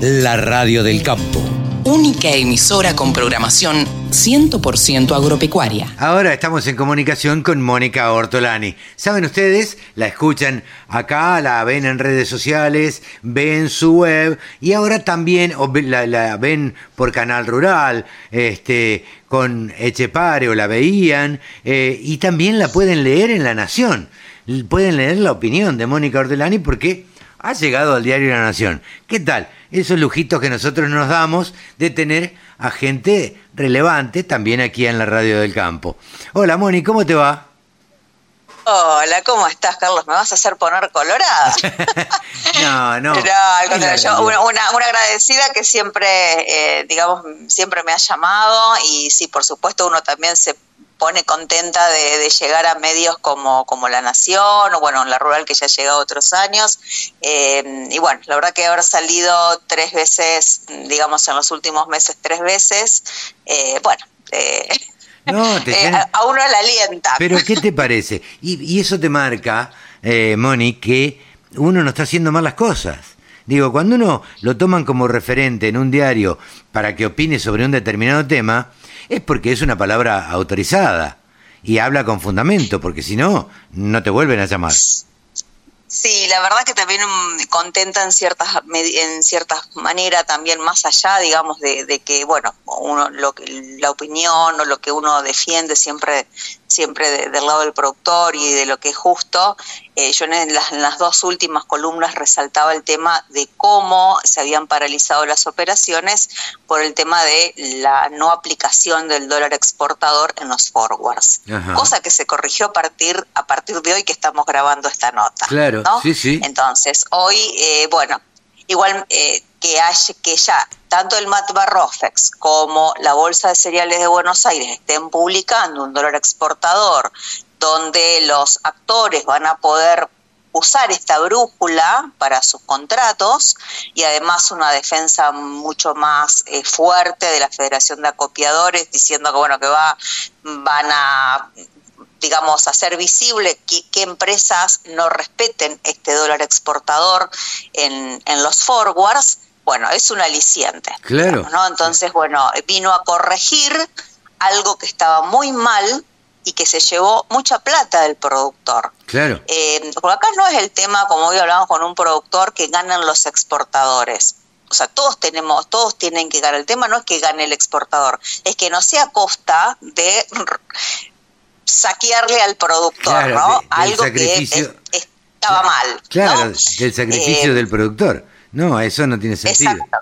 La radio del campo. Única emisora con programación 100% agropecuaria. Ahora estamos en comunicación con Mónica Ortolani. Saben ustedes, la escuchan acá, la ven en redes sociales, ven su web y ahora también la ven por Canal Rural, este, con Echepare o la veían eh, y también la pueden leer en La Nación. Pueden leer la opinión de Mónica Ortolani porque ha llegado al diario La Nación. ¿Qué tal? Esos lujitos que nosotros nos damos de tener a gente relevante también aquí en la radio del campo. Hola Moni, ¿cómo te va? Hola, ¿cómo estás, Carlos? ¿Me vas a hacer poner colorada? no, no. No, al contrario, yo, una, una, agradecida que siempre, eh, digamos, siempre me ha llamado y sí, por supuesto, uno también se pone contenta de, de, llegar a medios como, como La Nación o bueno, La Rural que ya ha llegado otros años. Eh, y bueno, la verdad que haber salido tres veces, digamos en los últimos meses tres veces, eh, bueno, eh, no, te a, a, uno le alienta. Pero ¿qué te parece? Y, y eso te marca, eh, Moni, que uno no está haciendo mal las cosas. Digo, cuando uno lo toman como referente en un diario para que opine sobre un determinado tema, es porque es una palabra autorizada y habla con fundamento, porque si no, no te vuelven a llamar. Sí, la verdad que también contenta en ciertas en ciertas maneras también más allá, digamos, de, de que bueno, uno lo que la opinión o lo que uno defiende siempre siempre de, del lado del productor y de lo que es justo. Eh, yo en las, en las, dos últimas columnas resaltaba el tema de cómo se habían paralizado las operaciones por el tema de la no aplicación del dólar exportador en los forwards, Ajá. cosa que se corrigió a partir a partir de hoy que estamos grabando esta nota. Claro, ¿no? sí, sí. Entonces hoy, eh, bueno, igual eh, que, haya, que ya tanto el Matba Rofex como la Bolsa de Cereales de Buenos Aires estén publicando un dólar exportador donde los actores van a poder usar esta brújula para sus contratos y además una defensa mucho más eh, fuerte de la Federación de Acopiadores diciendo que bueno que va van a digamos, hacer visible que, empresas no respeten este dólar exportador en, en los forwards, bueno, es un aliciente. Claro. Digamos, ¿no? Entonces, bueno, vino a corregir algo que estaba muy mal y que se llevó mucha plata del productor. Claro. Eh, porque acá no es el tema, como hoy hablamos con un productor, que ganan los exportadores. O sea, todos tenemos, todos tienen que ganar. El tema no es que gane el exportador, es que no sea a costa de saquearle al productor, claro, ¿no? De, Algo sacrificio... que es, estaba mal. Claro, ¿no? del sacrificio eh, del productor. No, eso no tiene sentido. Exacto.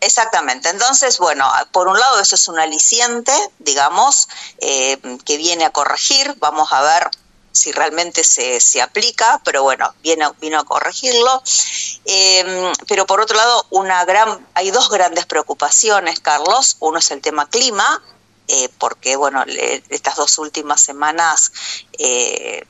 Exactamente. Entonces, bueno, por un lado eso es un aliciente, digamos, eh, que viene a corregir. Vamos a ver si realmente se, se aplica, pero bueno, viene, vino a corregirlo. Eh, pero por otro lado, una gran, hay dos grandes preocupaciones, Carlos. Uno es el tema clima, eh, porque bueno, le, estas dos últimas semanas, eh,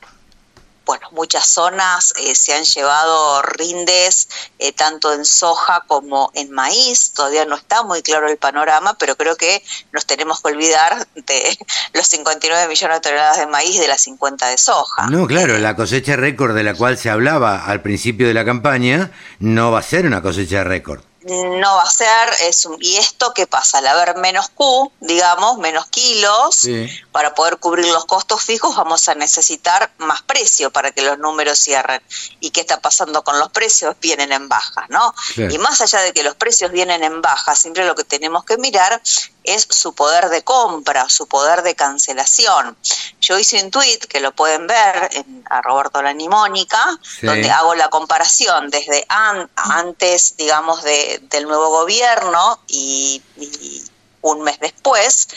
bueno, muchas zonas eh, se han llevado rindes eh, tanto en soja como en maíz. Todavía no está muy claro el panorama, pero creo que nos tenemos que olvidar de los 59 millones de toneladas de maíz de las 50 de soja. No, claro, la cosecha récord de la cual se hablaba al principio de la campaña no va a ser una cosecha récord no va a ser, es un, ¿y esto qué pasa? Al haber menos Q, digamos, menos kilos, sí. para poder cubrir los costos fijos vamos a necesitar más precio para que los números cierren. ¿Y qué está pasando con los precios? Vienen en baja, ¿no? Y más allá de que los precios vienen en baja, siempre lo que tenemos que mirar es su poder de compra, su poder de cancelación. Yo hice un tweet que lo pueden ver en a Roberto Lanimónica, sí. donde hago la comparación desde an, antes, digamos, de, del nuevo gobierno y, y un mes después,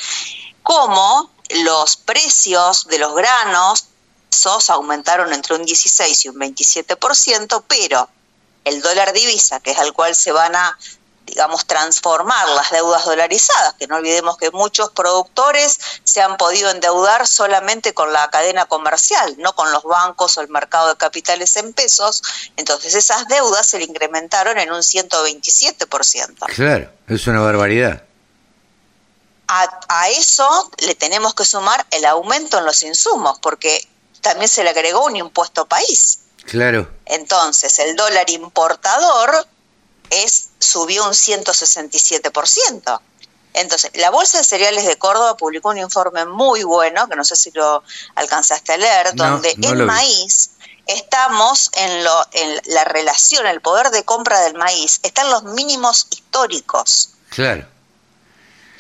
cómo los precios de los granos aumentaron entre un 16 y un 27%, pero el dólar divisa, que es al cual se van a digamos, transformar las deudas dolarizadas, que no olvidemos que muchos productores se han podido endeudar solamente con la cadena comercial, no con los bancos o el mercado de capitales en pesos, entonces esas deudas se le incrementaron en un 127%. Claro, es una barbaridad. A, a eso le tenemos que sumar el aumento en los insumos, porque también se le agregó un impuesto país. Claro. Entonces, el dólar importador subió un 167%. Entonces, la Bolsa de Cereales de Córdoba publicó un informe muy bueno, que no sé si lo alcanzaste a leer, donde el maíz estamos en, lo, en la relación, el poder de compra del maíz, está en los mínimos históricos. Claro.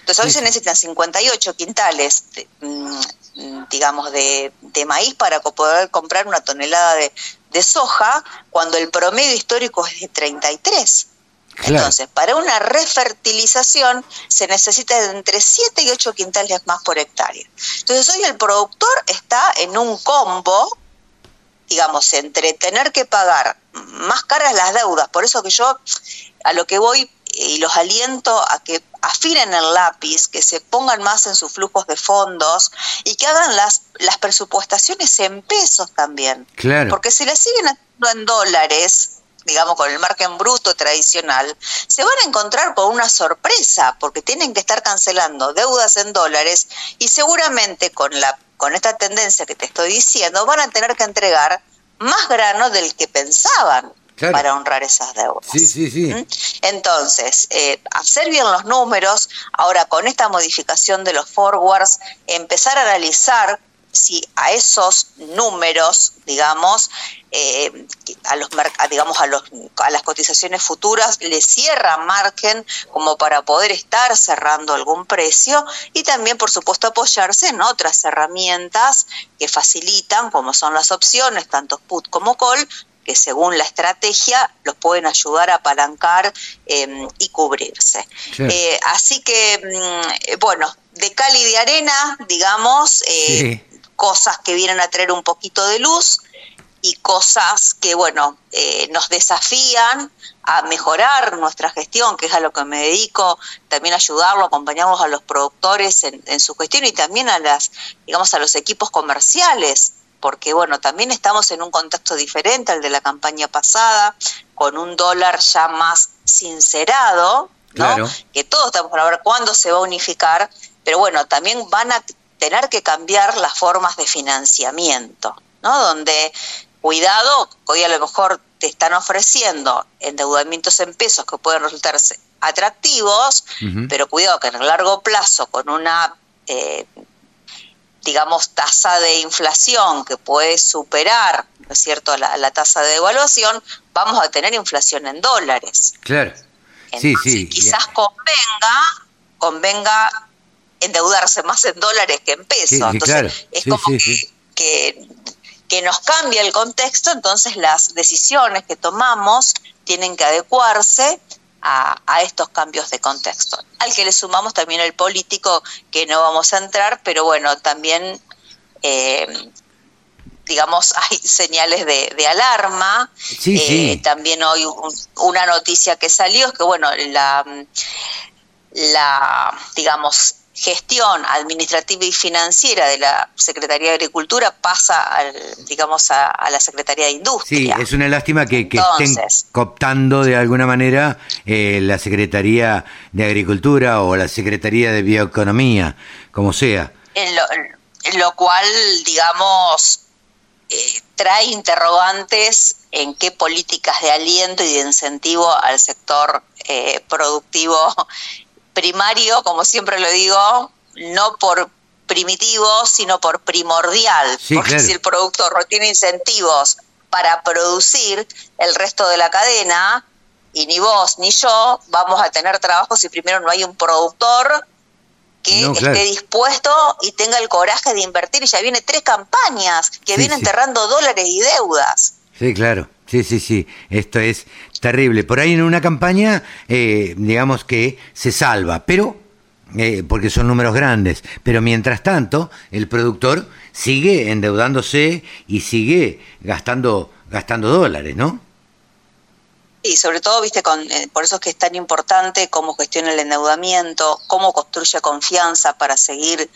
Entonces hoy se necesitan 58 quintales, mm, digamos, de, de, maíz para poder comprar una tonelada de, de soja, cuando el promedio histórico es de 33. Entonces, para una refertilización se necesita de entre 7 y 8 quintales más por hectárea. Entonces, hoy el productor está en un combo, digamos, entre tener que pagar más caras las deudas, por eso que yo a lo que voy y los aliento a que afinen el lápiz, que se pongan más en sus flujos de fondos y que hagan las, las presupuestaciones en pesos también. Claro. Porque si las siguen haciendo en dólares, digamos, con el margen bruto tradicional, se van a encontrar con una sorpresa, porque tienen que estar cancelando deudas en dólares y seguramente con, la, con esta tendencia que te estoy diciendo, van a tener que entregar más grano del que pensaban. para honrar esas deudas. Sí, sí, sí. ¿Mm? Entonces, eh, hacer bien los números, ahora con esta modificación de los forwards, empezar a analizar si a esos números, digamos, eh, a los digamos a los a las cotizaciones futuras le cierra margen como para poder estar cerrando algún precio y también por supuesto apoyarse en otras herramientas que facilitan como son las opciones tanto put como call que según la estrategia los pueden ayudar a apalancar em, y cubrirse. Eh, así que, mm, bueno, de cal y de arena, digamos, eh, cosas que vienen a traer un poquito de luz y cosas que, bueno, eh, nos desafían a mejorar nuestra gestión, que es a lo que me dedico, también ayudarlo, acompañamos a los productores en, su gestión y también a las, digamos, a los equipos comerciales, porque bueno, también estamos en un contexto diferente al de la campaña pasada, con un dólar ya más sincerado, ¿no? Que todos estamos para ver cuándo se va a unificar, pero bueno, también van a tener que cambiar las formas de financiamiento, ¿no? Donde, cuidado, hoy a lo mejor te están ofreciendo endeudamientos en pesos que pueden resultar atractivos, pero cuidado que en el largo plazo, con una, eh, digamos, tasa de inflación que puede superar, ¿no es cierto?, la, la tasa de devaluación, vamos a tener inflación en dólares. Claro. sí, sí. Quizás convenga, convenga endeudarse más en dólares que en pesos. entonces, es como que, que, nos cambia el contexto, entonces las decisiones que tomamos tienen que adecuarse a, a, estos cambios de contexto. Al que le sumamos también el político, que no vamos a entrar, pero bueno, también, eh, digamos, hay señales de, de alarma. Eh, también hoy una noticia que salió es que, bueno, la, la digamos, gestión administrativa y financiera de la Secretaría de Agricultura pasa, al, digamos, a, la Secretaría de Industria. Sí, es una lástima que, estén cooptando de alguna manera eh, la Secretaría de Agricultura o la Secretaría de Bioeconomía, como sea. En lo, cual, digamos, eh, trae interrogantes en qué políticas de aliento y de incentivo al sector eh, productivo primario, como siempre lo digo, no por primitivo, sino por primordial. porque si el productor no tiene incentivos para producir el resto de la cadena, y ni vos ni yo vamos a tener trabajo si primero no hay un productor que esté dispuesto y tenga el coraje de invertir. Y ya viene tres campañas que vienen enterrando dólares y deudas. Sí, claro. Sí, sí, sí. Esto es terrible. Por ahí en una campaña, eh, digamos que se salva, pero eh, porque son números grandes. Pero mientras tanto, el productor sigue endeudándose y sigue gastando, gastando dólares, ¿no? Y sobre todo, viste, con, eh, por eso es que es tan importante cómo gestiona el endeudamiento, cómo construye confianza para seguir,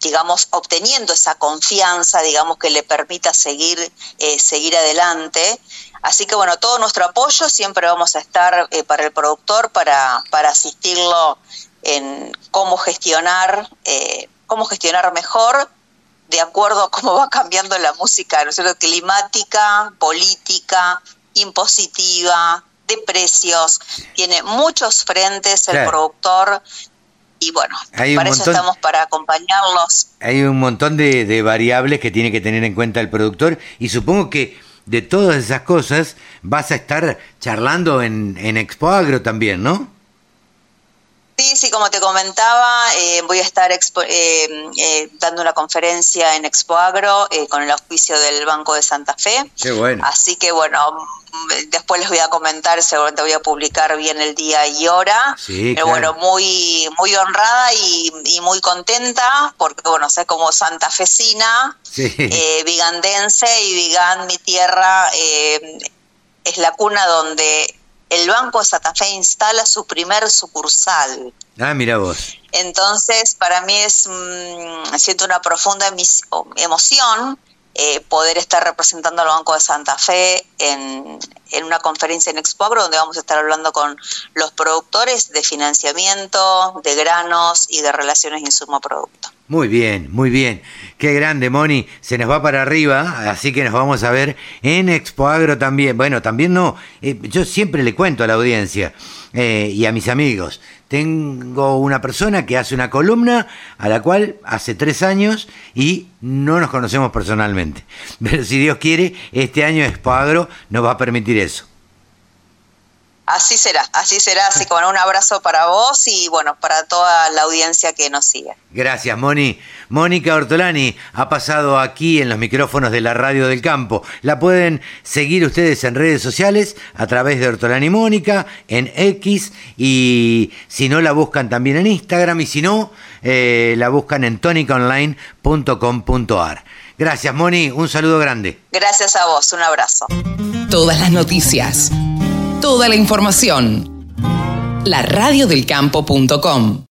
digamos, obteniendo esa confianza, digamos, que le permita seguir, eh, seguir adelante. Así que bueno, todo nuestro apoyo siempre vamos a estar para el productor, para, para asistirlo en cómo gestionar, cómo gestionar mejor de acuerdo a cómo va cambiando la música, ¿no es climática, política, impositiva, de precios, tiene muchos frentes el productor y bueno, para eso estamos para acompañarlos. Hay un montón de, variables que tiene que tener en cuenta el productor y supongo que de todas esas cosas vas a estar charlando en, en Expo Agro también, ¿no? Sí, sí, como te comentaba, eh, voy a estar eh, eh, dando una conferencia en Expo Agro con el auspicio del Banco de Santa Fe. Qué bueno. Así que bueno, después les voy a comentar, seguramente voy a publicar bien el día y hora. Sí, Pero bueno, muy, muy honrada y, muy contenta, porque bueno, sé como santafesina, sí. vigandense y Vigan, mi tierra, es la cuna donde el Banco de Santa Fe instala su primer sucursal. Ah, mira vos. Entonces, para mí es, mm, siento una profunda emoción eh, poder estar representando al Banco de Santa Fe en, en una conferencia en Expo donde vamos a estar hablando con los productores de financiamiento, de granos y de relaciones insumo-producto. Muy bien, muy bien. Qué grande, Moni. Se nos va para arriba, así que nos vamos a ver en Expo Agro también. Bueno, también no. Eh, yo siempre le cuento a la audiencia eh, y a mis amigos. Tengo una persona que hace una columna a la cual hace tres años y no nos conocemos personalmente. Pero si Dios quiere, este año Expo Agro nos va a permitir eso. Así será, así será, así como un abrazo para vos y bueno, para toda la audiencia que nos sigue. Gracias, Moni. Mónica Ortolani ha pasado aquí en los micrófonos de la Radio del Campo. La pueden seguir ustedes en redes sociales a través de Ortolani Mónica, en X, y si no la buscan también en Instagram, y si no, eh, la buscan en tonicaonline.com.ar. Gracias, Moni. Un saludo grande. Gracias a vos. Un abrazo. Todas las noticias toda la información. La radiodelcampo.com